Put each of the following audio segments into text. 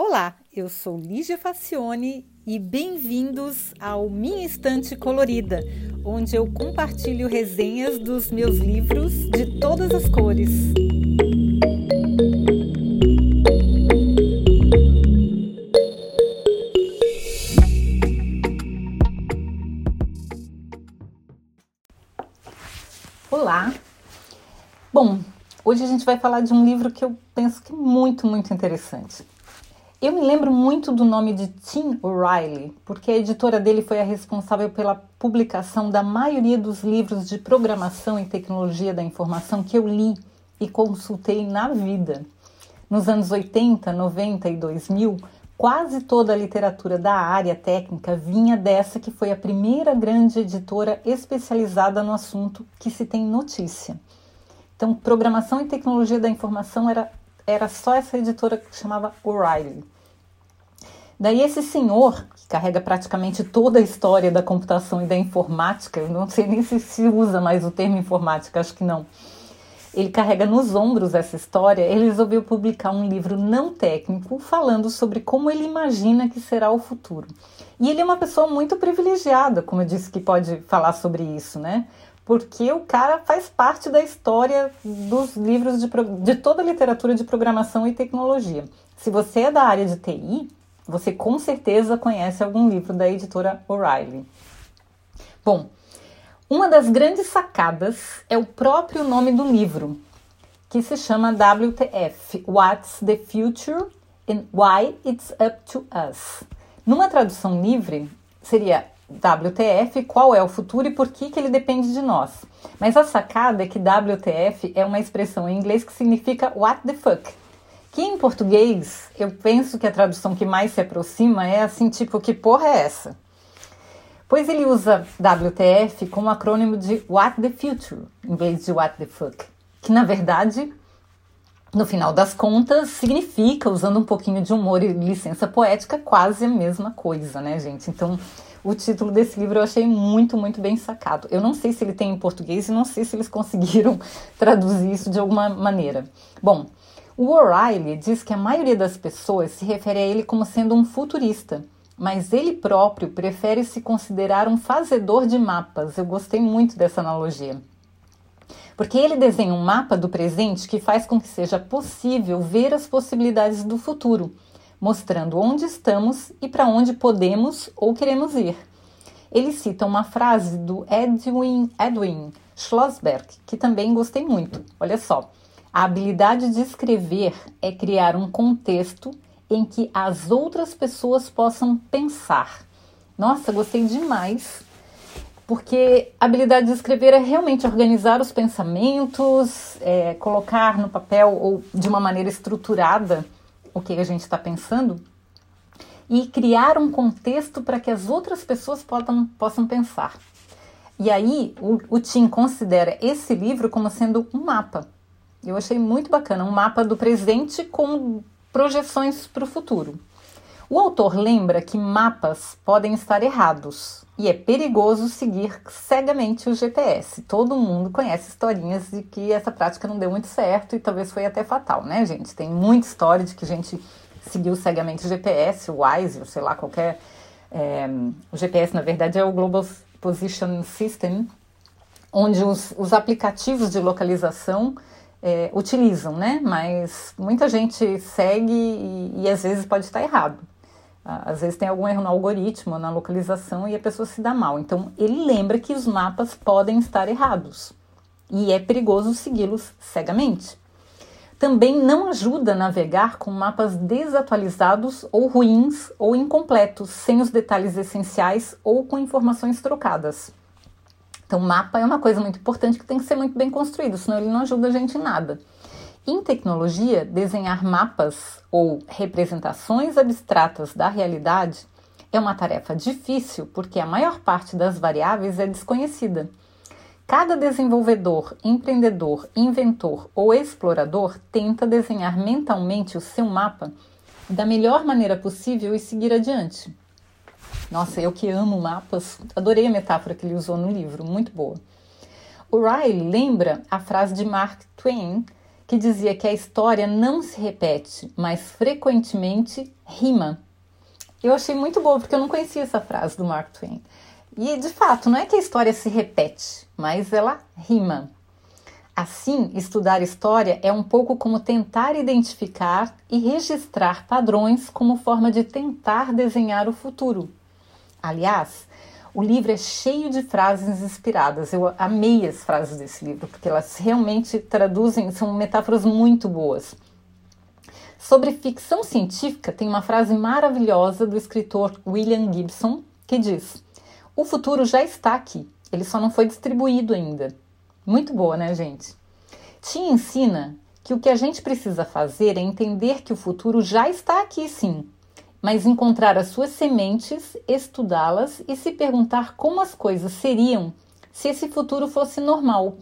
Olá, eu sou Lígia Facione e bem-vindos ao Minha Estante Colorida, onde eu compartilho resenhas dos meus livros de todas as cores. Olá! Bom, hoje a gente vai falar de um livro que eu penso que é muito, muito interessante. Eu me lembro muito do nome de Tim O'Reilly, porque a editora dele foi a responsável pela publicação da maioria dos livros de programação e tecnologia da informação que eu li e consultei na vida. Nos anos 80, 90 e 2000, quase toda a literatura da área técnica vinha dessa que foi a primeira grande editora especializada no assunto que se tem notícia. Então, programação e tecnologia da informação era era só essa editora que chamava O'Reilly. Daí esse senhor, que carrega praticamente toda a história da computação e da informática, eu não sei nem se se usa mais o termo informática, acho que não. Ele carrega nos ombros essa história, ele resolveu publicar um livro não técnico falando sobre como ele imagina que será o futuro. E ele é uma pessoa muito privilegiada, como eu disse, que pode falar sobre isso, né? Porque o cara faz parte da história dos livros de, de toda a literatura de programação e tecnologia. Se você é da área de TI, você com certeza conhece algum livro da editora O'Reilly. Bom, uma das grandes sacadas é o próprio nome do livro, que se chama WTF What's the Future and Why It's Up to Us. Numa tradução livre, seria WTF, qual é o futuro e por que, que ele depende de nós. Mas a sacada é que WTF é uma expressão em inglês que significa what the fuck. Que em português, eu penso que a tradução que mais se aproxima é assim, tipo, que porra é essa? Pois ele usa WTF como acrônimo de What the Future, em vez de What the Fuck. Que na verdade, no final das contas, significa, usando um pouquinho de humor e licença poética, quase a mesma coisa, né, gente? Então, o título desse livro eu achei muito, muito bem sacado. Eu não sei se ele tem em português e não sei se eles conseguiram traduzir isso de alguma maneira. Bom, o O'Reilly diz que a maioria das pessoas se refere a ele como sendo um futurista, mas ele próprio prefere se considerar um fazedor de mapas. Eu gostei muito dessa analogia. Porque ele desenha um mapa do presente que faz com que seja possível ver as possibilidades do futuro mostrando onde estamos e para onde podemos ou queremos ir. Ele cita uma frase do Edwin, Edwin Schlossberg, que também gostei muito. Olha só. A habilidade de escrever é criar um contexto em que as outras pessoas possam pensar. Nossa, gostei demais, porque a habilidade de escrever é realmente organizar os pensamentos, é, colocar no papel ou de uma maneira estruturada o que a gente está pensando e criar um contexto para que as outras pessoas possam, possam pensar. E aí o, o Tim considera esse livro como sendo um mapa. Eu achei muito bacana, um mapa do presente com projeções para o futuro. O autor lembra que mapas podem estar errados e é perigoso seguir cegamente o GPS. Todo mundo conhece historinhas de que essa prática não deu muito certo e talvez foi até fatal, né, gente? Tem muita história de que gente seguiu cegamente o GPS, o WISE, ou sei lá, qualquer. É, o GPS, na verdade, é o Global Position System, onde os, os aplicativos de localização é, utilizam, né? Mas muita gente segue e, e às vezes pode estar errado. Às vezes tem algum erro no algoritmo, na localização e a pessoa se dá mal. Então, ele lembra que os mapas podem estar errados e é perigoso segui-los cegamente. Também não ajuda a navegar com mapas desatualizados ou ruins ou incompletos, sem os detalhes essenciais ou com informações trocadas. Então, mapa é uma coisa muito importante que tem que ser muito bem construído, senão ele não ajuda a gente em nada. Em tecnologia, desenhar mapas ou representações abstratas da realidade é uma tarefa difícil porque a maior parte das variáveis é desconhecida. Cada desenvolvedor, empreendedor, inventor ou explorador tenta desenhar mentalmente o seu mapa da melhor maneira possível e seguir adiante. Nossa, eu que amo mapas, adorei a metáfora que ele usou no livro, muito boa. O Riley lembra a frase de Mark Twain que dizia que a história não se repete, mas frequentemente rima. Eu achei muito boa porque eu não conhecia essa frase do Mark Twain. E de fato, não é que a história se repete, mas ela rima. Assim, estudar história é um pouco como tentar identificar e registrar padrões como forma de tentar desenhar o futuro. Aliás, o livro é cheio de frases inspiradas. Eu amei as frases desse livro, porque elas realmente traduzem, são metáforas muito boas. Sobre ficção científica, tem uma frase maravilhosa do escritor William Gibson que diz: O futuro já está aqui, ele só não foi distribuído ainda. Muito boa, né, gente? Te ensina que o que a gente precisa fazer é entender que o futuro já está aqui, sim, mas encontrar as suas sementes, estudá-las e se perguntar como as coisas seriam se esse futuro fosse normal.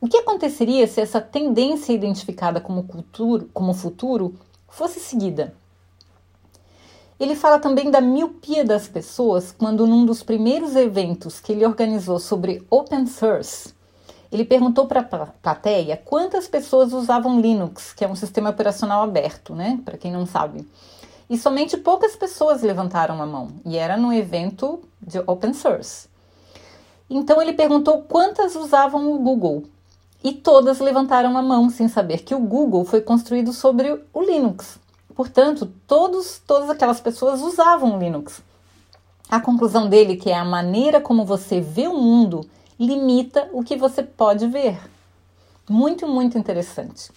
O que aconteceria se essa tendência identificada como, cultura, como futuro fosse seguida. Ele fala também da miopia das pessoas quando, num dos primeiros eventos que ele organizou sobre open source, ele perguntou para a plateia quantas pessoas usavam Linux, que é um sistema operacional aberto, né? Para quem não sabe. E somente poucas pessoas levantaram a mão, e era num evento de open source. Então ele perguntou quantas usavam o Google, e todas levantaram a mão sem saber que o Google foi construído sobre o Linux. Portanto, todos, todas aquelas pessoas usavam o Linux. A conclusão dele que é a maneira como você vê o mundo limita o que você pode ver. Muito, muito interessante.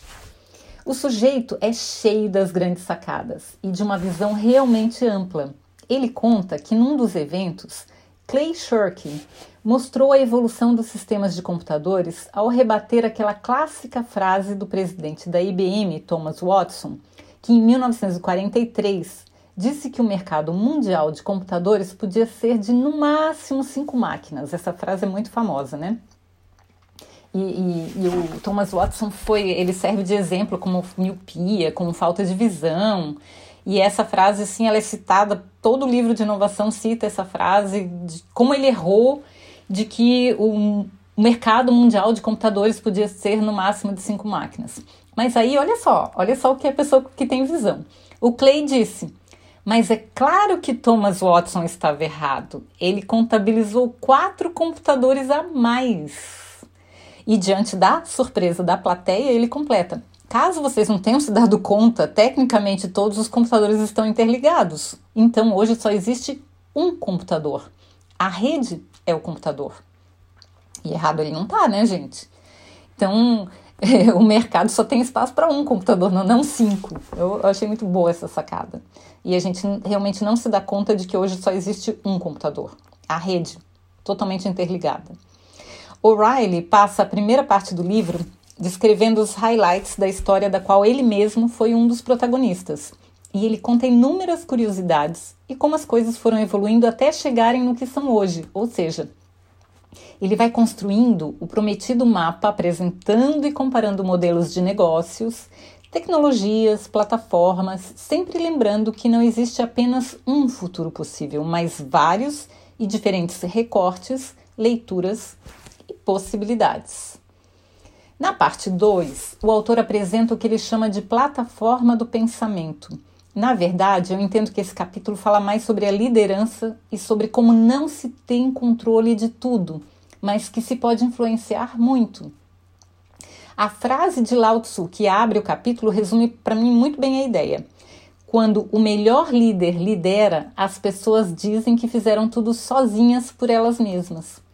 O sujeito é cheio das grandes sacadas e de uma visão realmente ampla. Ele conta que num dos eventos Clay Shirky mostrou a evolução dos sistemas de computadores ao rebater aquela clássica frase do presidente da IBM, Thomas Watson, que em 1943 disse que o mercado mundial de computadores podia ser de no máximo cinco máquinas. Essa frase é muito famosa, né? E, e, e, o Thomas Watson foi, ele serve de exemplo como miopia, como falta de visão. E essa frase, assim, ela é citada, todo livro de inovação cita essa frase, de como ele errou de que o mercado mundial de computadores podia ser no máximo de cinco máquinas. Mas aí, olha só, olha só o que a pessoa que tem visão. O Clay disse, mas é claro que Thomas Watson estava errado. Ele contabilizou quatro computadores a mais. E diante da surpresa da plateia, ele completa: Caso vocês não tenham se dado conta, tecnicamente todos os computadores estão interligados. Então hoje só existe um computador. A rede é o computador. E errado ele não tá, né, gente? Então é, o mercado só tem espaço para um computador, não, não cinco. Eu achei muito boa essa sacada. E a gente realmente não se dá conta de que hoje só existe um computador. A rede, totalmente interligada. O'Reilly passa a primeira parte do livro descrevendo os highlights da história da qual ele mesmo foi um dos protagonistas. E ele conta inúmeras curiosidades e como as coisas foram evoluindo até chegarem no que são hoje, ou seja, ele vai construindo o prometido mapa apresentando e comparando modelos de negócios, tecnologias, plataformas, sempre lembrando que não existe apenas um futuro possível, mas vários e diferentes recortes, leituras possibilidades. Na parte 2, o autor apresenta o que ele chama de plataforma do pensamento. Na verdade, eu entendo que esse capítulo fala mais sobre a liderança e sobre como não se tem controle de tudo, mas que se pode influenciar muito. A frase de Lao Tzu que abre o capítulo resume para mim muito bem a ideia. Quando o melhor líder lidera, as pessoas dizem que fizeram tudo sozinhas por elas mesmas.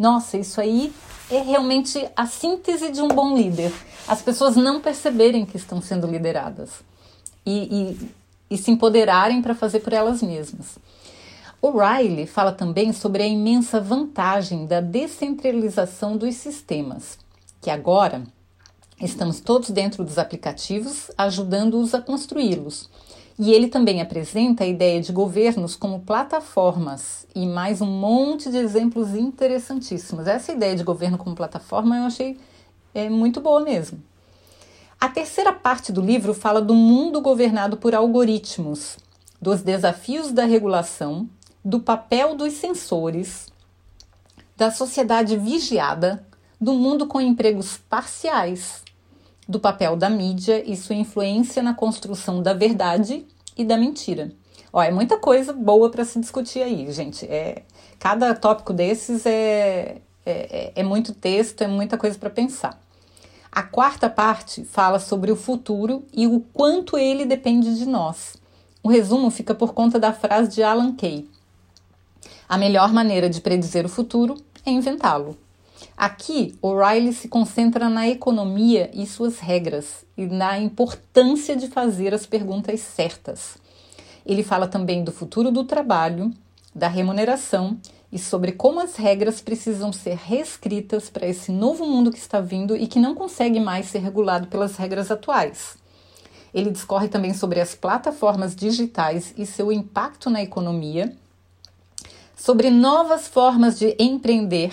Nossa, isso aí é realmente a síntese de um bom líder. As pessoas não perceberem que estão sendo lideradas e, e, e se empoderarem para fazer por elas mesmas. O'Reilly fala também sobre a imensa vantagem da descentralização dos sistemas, que agora estamos todos dentro dos aplicativos, ajudando-os a construí-los e ele também apresenta a ideia de governos como plataformas e mais um monte de exemplos interessantíssimos. Essa ideia de governo como plataforma eu achei é, muito boa mesmo. A terceira parte do livro fala do mundo governado por algoritmos, dos desafios da regulação, do papel dos sensores, da sociedade vigiada, do mundo com empregos parciais, do papel da mídia e sua influência na construção da verdade e da mentira. Ó, é muita coisa boa para se discutir aí, gente. É, cada tópico desses é, é, é muito texto, é muita coisa para pensar. A quarta parte fala sobre o futuro e o quanto ele depende de nós. O resumo fica por conta da frase de Alan Kay: A melhor maneira de predizer o futuro é inventá-lo. Aqui, O'Reilly se concentra na economia e suas regras e na importância de fazer as perguntas certas. Ele fala também do futuro do trabalho, da remuneração e sobre como as regras precisam ser reescritas para esse novo mundo que está vindo e que não consegue mais ser regulado pelas regras atuais. Ele discorre também sobre as plataformas digitais e seu impacto na economia, sobre novas formas de empreender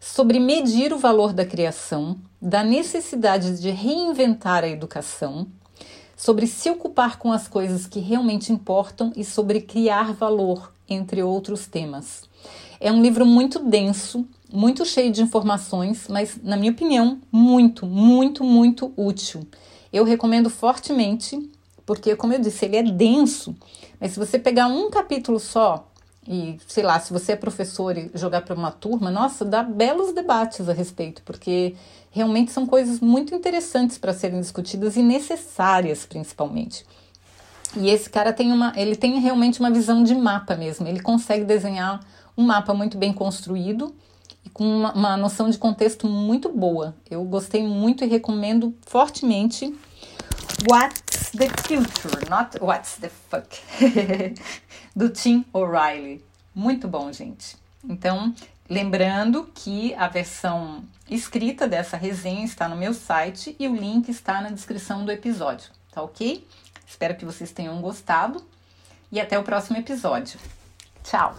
sobre medir o valor da criação, da necessidade de reinventar a educação, sobre se ocupar com as coisas que realmente importam e sobre criar valor, entre outros temas. É um livro muito denso, muito cheio de informações, mas, na minha opinião, muito, muito, muito útil. Eu recomendo fortemente, porque, como eu disse, ele é denso, mas se você pegar um capítulo só, e sei lá, se você é professor e jogar para uma turma, nossa, dá belos debates a respeito, porque realmente são coisas muito interessantes para serem discutidas e necessárias, principalmente. E esse cara tem uma, ele tem realmente uma visão de mapa mesmo. Ele consegue desenhar um mapa muito bem construído e com uma, uma noção de contexto muito boa. Eu gostei muito e recomendo fortemente. What's the future? Not what's the fuck. do Tim O'Reilly. Muito bom, gente. Então, lembrando que a versão escrita dessa resenha está no meu site e o link está na descrição do episódio, tá ok? Espero que vocês tenham gostado e até o próximo episódio. Tchau!